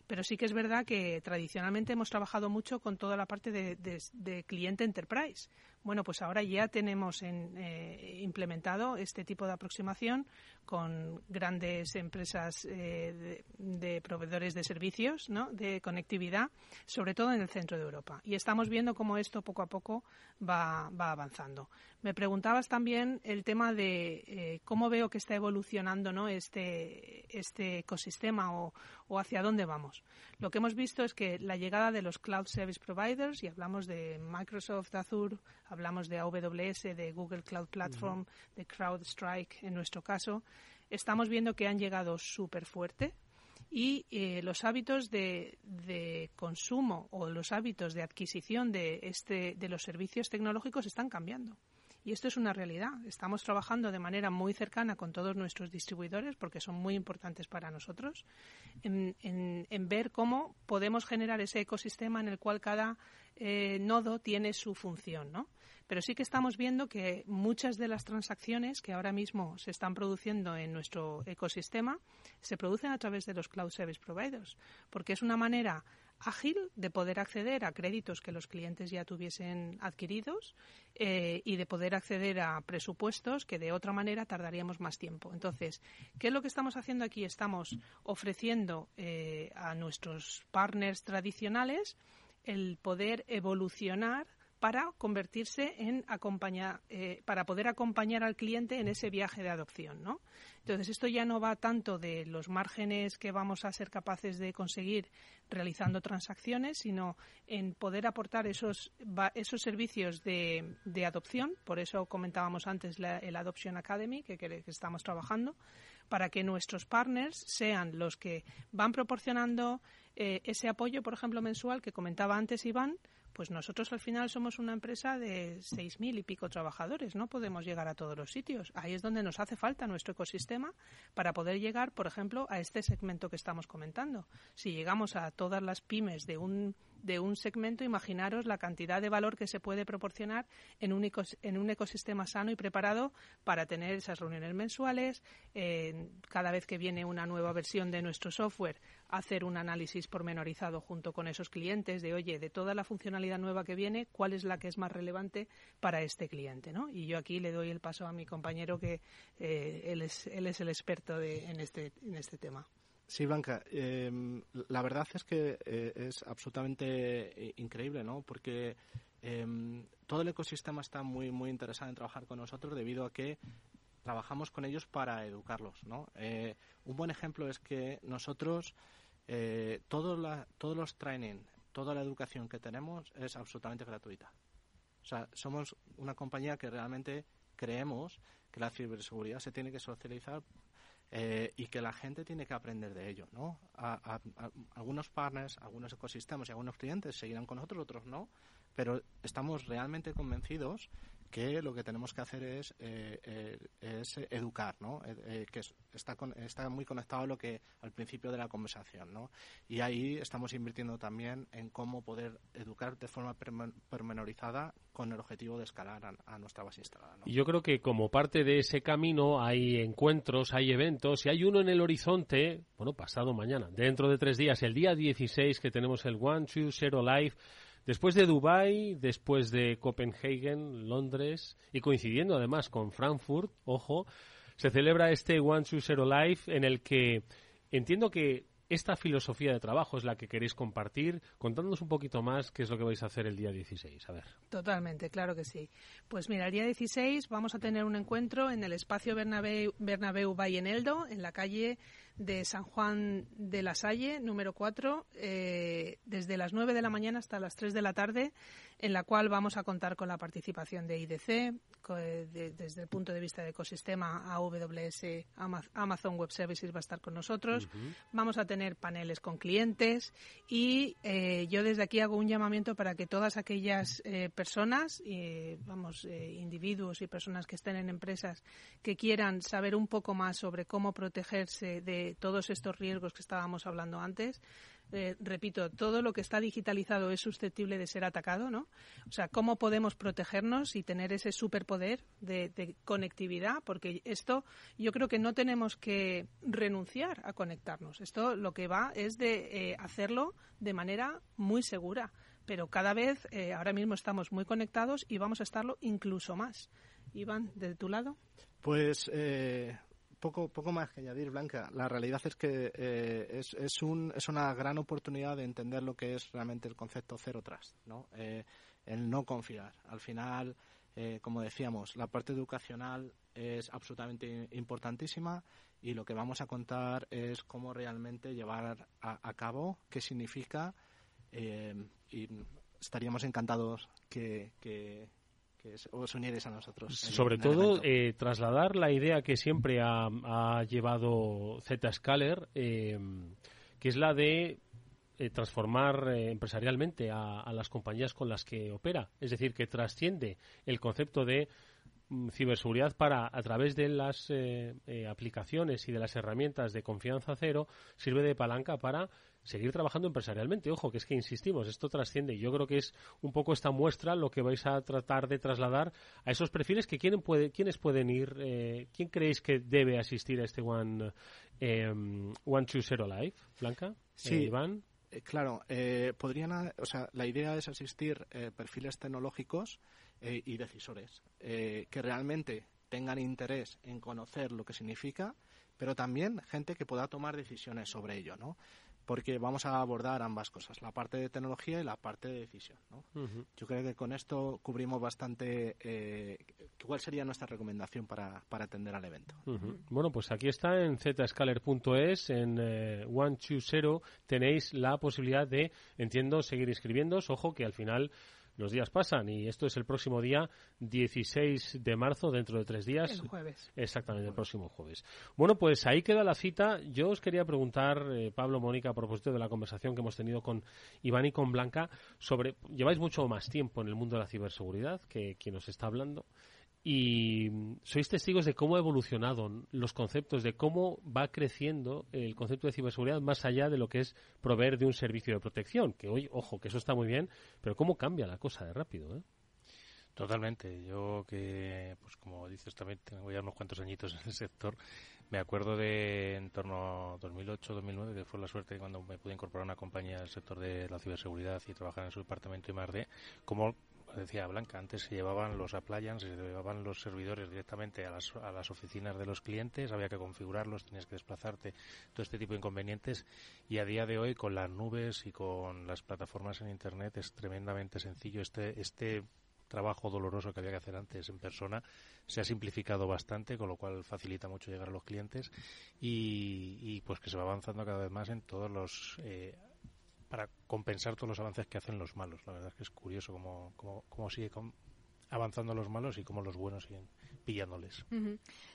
pero sí que es verdad que tradicionalmente hemos trabajado mucho con toda la parte de cliente enterprise. Bueno, pues ahora ya tenemos eh, implementado este tipo de aproximación con grandes empresas eh, de, proveedores de servicios, ¿no? de conectividad, sobre todo en el centro de Europa. Y estamos viendo cómo esto poco a poco va, avanzando. Me preguntabas también el tema de eh, cómo veo que está evolucionando ¿no? este, este ecosistema o, o hacia dónde vamos. Lo que hemos visto es que la llegada de los cloud service providers, y hablamos de Microsoft, Azure, hablamos de AWS, de Google Cloud Platform, de CrowdStrike en nuestro caso, estamos viendo que han llegado súper fuerte y eh, los hábitos de, de, consumo o los hábitos de adquisición de, este, de los servicios tecnológicos están cambiando. Y esto es una realidad. Estamos trabajando de manera muy cercana con todos nuestros distribuidores, porque son muy importantes para nosotros, en, en, ver cómo podemos generar ese ecosistema en el cual cada eh, nodo tiene su función, ¿no? Pero sí que estamos viendo que muchas de las transacciones que ahora mismo se están produciendo en nuestro ecosistema se producen a través de los cloud service providers, porque es una manera ágil de poder acceder a créditos que los clientes ya tuviesen adquiridos eh, y de poder acceder a presupuestos que de otra manera tardaríamos más tiempo. Entonces, ¿qué es lo que estamos haciendo aquí? Estamos ofreciendo eh, a nuestros partners tradicionales el poder evolucionar para convertirse en acompañar, eh, para poder acompañar al cliente en ese viaje de adopción, ¿no? Entonces esto ya no va tanto de los márgenes que vamos a ser capaces de conseguir realizando transacciones, sino en poder aportar esos esos servicios de, de adopción. Por eso comentábamos antes el Adoption Academy que, que estamos trabajando para que nuestros partners sean los que van proporcionando eh, ese apoyo, por ejemplo, mensual que comentaba antes Iván, pues nosotros al final somos una empresa de seis mil y pico trabajadores, no podemos llegar a todos los sitios. Ahí es donde nos hace falta nuestro ecosistema para poder llegar, por ejemplo, a este segmento que estamos comentando. Si llegamos a todas las pymes de un de un segmento, imaginaros la cantidad de valor que se puede proporcionar en un, en un ecosistema sano y preparado para tener esas reuniones mensuales, cada vez que viene una nueva versión de nuestro software, hacer un análisis pormenorizado junto con esos clientes de, oye, de toda la funcionalidad nueva que viene, ¿cuál es la que es más relevante para este cliente? ¿no? Y yo aquí le doy el paso a mi compañero que eh, él, es, él es el experto de, en, este, en este tema. Sí, Blanca, em, la verdad es que eh, es absolutamente eh, increíble, ¿no? Porque em, todo el ecosistema está muy, muy interesado en trabajar con nosotros debido a que trabajamos con ellos para educarlos, un buen ejemplo es que nosotros, todo la, todos los training, toda la educación que tenemos es absolutamente gratuita. O sea, somos una compañía que realmente creemos que la ciberseguridad se tiene que socializar eh, y que la gente tiene que aprender de ello, ¿no? algunos partners, algunos ecosistemas y algunos clientes seguirán con nosotros, otros no, pero estamos realmente convencidos que lo que tenemos que hacer es, eh, eh, es educar, ¿no? Eh, que está, está muy conectado a lo que al principio de la conversación, ¿no? Y ahí estamos invirtiendo también en cómo poder educar de forma pormenorizada con el objetivo de escalar a, nuestra base instalada. ¿no? Yo creo que como parte de ese camino hay encuentros, hay eventos y hay uno en el horizonte, bueno, pasado mañana, dentro de tres días, el día 16 que tenemos el One Two Zero Live Después de Dubái, después de Copenhagen, Londres y coincidiendo además con Frankfurt, ojo, se celebra este One Two Zero Live en el que entiendo que esta filosofía de trabajo es la que queréis compartir. Contándonos un poquito más qué es lo que vais a hacer el día 16. A ver. Totalmente, claro que sí. Pues mira, el día 16 vamos a tener un encuentro en el espacio Bernabéu, Bernabéu Eldo, en la calle de San Juan de la Salle, número 4, eh, desde las 9 de la mañana hasta las 3 de la tarde, en la cual vamos a contar con la participación de IDC, eh, desde el punto de vista de ecosistema AWS, Amazon Web Services va a estar con nosotros. Vamos a tener paneles con clientes y eh, yo desde aquí hago un llamamiento para que todas aquellas personas, vamos, individuos y personas que estén en empresas que quieran saber un poco más sobre cómo protegerse de todos estos riesgos que estábamos hablando antes. Eh, repito, todo lo que está digitalizado es susceptible de ser atacado, ¿no? O sea, ¿cómo podemos protegernos y tener ese superpoder de, conectividad? Porque esto yo creo que no tenemos que renunciar a conectarnos. Esto lo que va es de eh, hacerlo de manera muy segura. Pero cada vez, eh, ahora mismo estamos muy conectados y vamos a estarlo incluso más. Iván, de tu lado. Pues poco, poco más que añadir, Blanca. La realidad es que eh, es, es, un, es una gran oportunidad de entender lo que es realmente el concepto cero trust, ¿no? Eh, el no confiar. Al final, eh, como decíamos, la parte educacional es absolutamente importantísima y lo que vamos a contar es cómo realmente llevar a, cabo, qué significa y estaríamos encantados que, que que os unieres a nosotros. Sobre todo, eh, trasladar la idea que siempre ha, llevado Zscaler, eh, que es la de eh, transformar empresarialmente a, las compañías con las que opera. Es decir, que trasciende el concepto de mm, ciberseguridad para, a través de las aplicaciones y de las herramientas de confianza cero, sirve de palanca para seguir trabajando empresarialmente. Ojo, que es que insistimos, esto trasciende. Yo creo que es un poco esta muestra lo que vais a tratar de trasladar a esos perfiles que quieren puede, quiénes pueden ir, eh, quién creéis que debe asistir a este One eh, One Two Zero Live, Blanca, sí. Eh, Iván. Eh, claro, eh, podrían, o sea, la idea es asistir perfiles tecnológicos y decisores que realmente tengan interés en conocer lo que significa, pero también gente que pueda tomar decisiones sobre ello, ¿no? Porque vamos a abordar ambas cosas, la parte de tecnología y la parte de decisión. ¿no? Yo creo que con esto cubrimos bastante eh, cuál sería nuestra recomendación para, para atender al evento. Bueno, pues aquí está en zscaler.es, en eh, 120 tenéis la posibilidad de, entiendo, seguir inscribiéndose. Ojo que al final los días pasan y esto es el próximo día 16 de marzo, dentro de tres días. El jueves. Exactamente, el próximo jueves. Bueno, pues ahí queda la cita. Yo os quería preguntar, eh, Pablo, Mónica, a propósito de la conversación que hemos tenido con Iván y con Blanca, sobre, lleváis mucho más tiempo en el mundo de la ciberseguridad que quien nos está hablando y sois testigos de cómo ha evolucionado los conceptos, de cómo va creciendo el concepto de ciberseguridad más allá de lo que es proveer de un servicio de protección, que hoy, ojo, que eso está muy bien, pero cómo cambia la cosa de rápido, ¿eh? Totalmente. Yo que, pues como dices también, tengo ya unos cuantos añitos en el sector, me acuerdo de en torno a 2008-2009, que fue la suerte cuando me pude incorporar a una compañía del sector de la ciberseguridad y trabajar en su departamento I+.D., como decía Blanca, antes se llevaban los appliances, se llevaban los servidores directamente a las, a las oficinas de los clientes, había que configurarlos, tenías que desplazarte, todo este tipo de inconvenientes. Y a día de hoy, con las nubes y con las plataformas en Internet, es tremendamente sencillo. Este, este trabajo doloroso que había que hacer antes en persona se ha simplificado bastante, con lo cual facilita mucho llegar a los clientes y, pues que se va avanzando cada vez más en todos los eh, para compensar todos los avances que hacen los malos. La verdad es que es curioso cómo, cómo, cómo sigue avanzando los malos y cómo los buenos siguen pillándoles.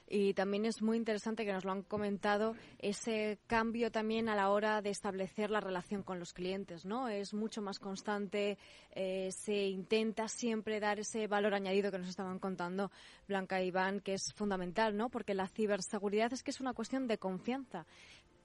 Y también es muy interesante que nos lo han comentado ese cambio también a la hora de establecer la relación con los clientes, ¿no? Es mucho más constante, eh, se intenta siempre dar ese valor añadido que nos estaban contando Blanca y Iván, que es fundamental, ¿no? Porque la ciberseguridad es que es una cuestión de confianza,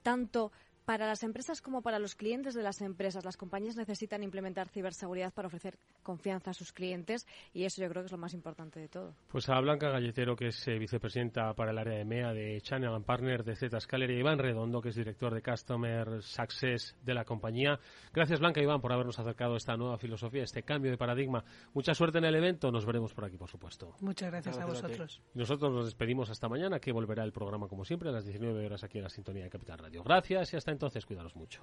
tanto para las empresas como para los clientes de las empresas. Las compañías necesitan implementar ciberseguridad para ofrecer confianza a sus clientes y eso yo creo que es lo más importante de todo. Pues a Blanca Galletero, que es eh, vicepresidenta para el área de MEA de Channel and Partner de Zscaler y Iván Redondo, que es director de Customer Success de la compañía. Gracias Blanca y Iván por habernos acercado a esta nueva filosofía, este cambio de paradigma. Mucha suerte en el evento, nos veremos por aquí, por supuesto. Muchas gracias, a vosotros. nosotros nos despedimos hasta mañana, que volverá el programa como siempre a las 19 horas aquí en la sintonía de Capital Radio. Gracias y hasta entonces, cuidaros mucho.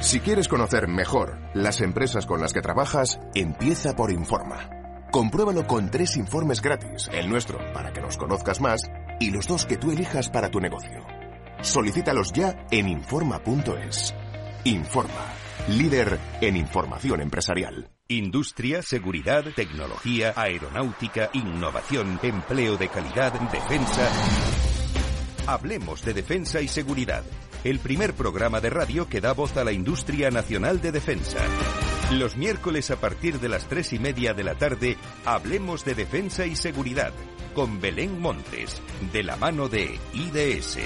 Si quieres conocer mejor las empresas con las que trabajas, empieza por Informa. Compruébalo con tres informes gratis, el nuestro para que nos conozcas más y los dos que tú elijas para tu negocio. Solicítalos ya en Informa.es. Informa, líder en información empresarial. Industria, seguridad, tecnología, aeronáutica, innovación, empleo de calidad, defensa. Hablemos de defensa y seguridad el primer programa de radio que da voz a la industria nacional de defensa. Los miércoles a partir de las tres y media de la tarde, hablemos de defensa y seguridad con Belén Montes, de la mano de IDS.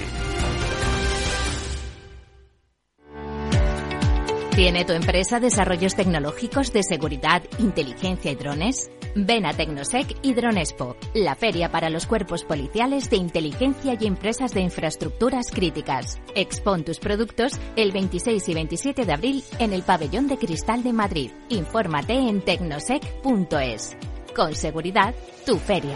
¿Tiene tu empresa desarrollos tecnológicos de seguridad, inteligencia y drones? Ven a Tecnosec y Dronespo, la feria para los cuerpos policiales de inteligencia y empresas de infraestructuras críticas. Expon tus productos el 26 y 27 de abril en el Pabellón de Cristal de Madrid. Infórmate en tecnosec.es. Con seguridad, tu feria.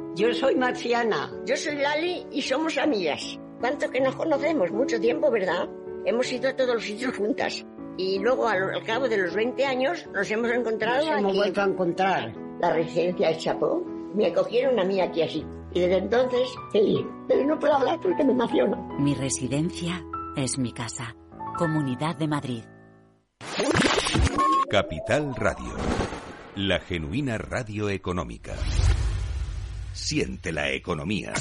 Yo soy Marciana. Yo soy Lali y somos amigas. ¿Cuánto que nos conocemos? Mucho tiempo, ¿verdad? Hemos ido a todos los sitios juntas. Y luego, al, al cabo de los 20 años, nos hemos encontrado Nos hemos aquí. vuelto a encontrar. La residencia de Chapó. Me acogieron a mí aquí así. Y desde entonces, feliz. Pero no puedo hablar porque me emociono. Mi residencia es mi casa. Comunidad de Madrid. Capital Radio. La genuina radio económica. Siente la economía.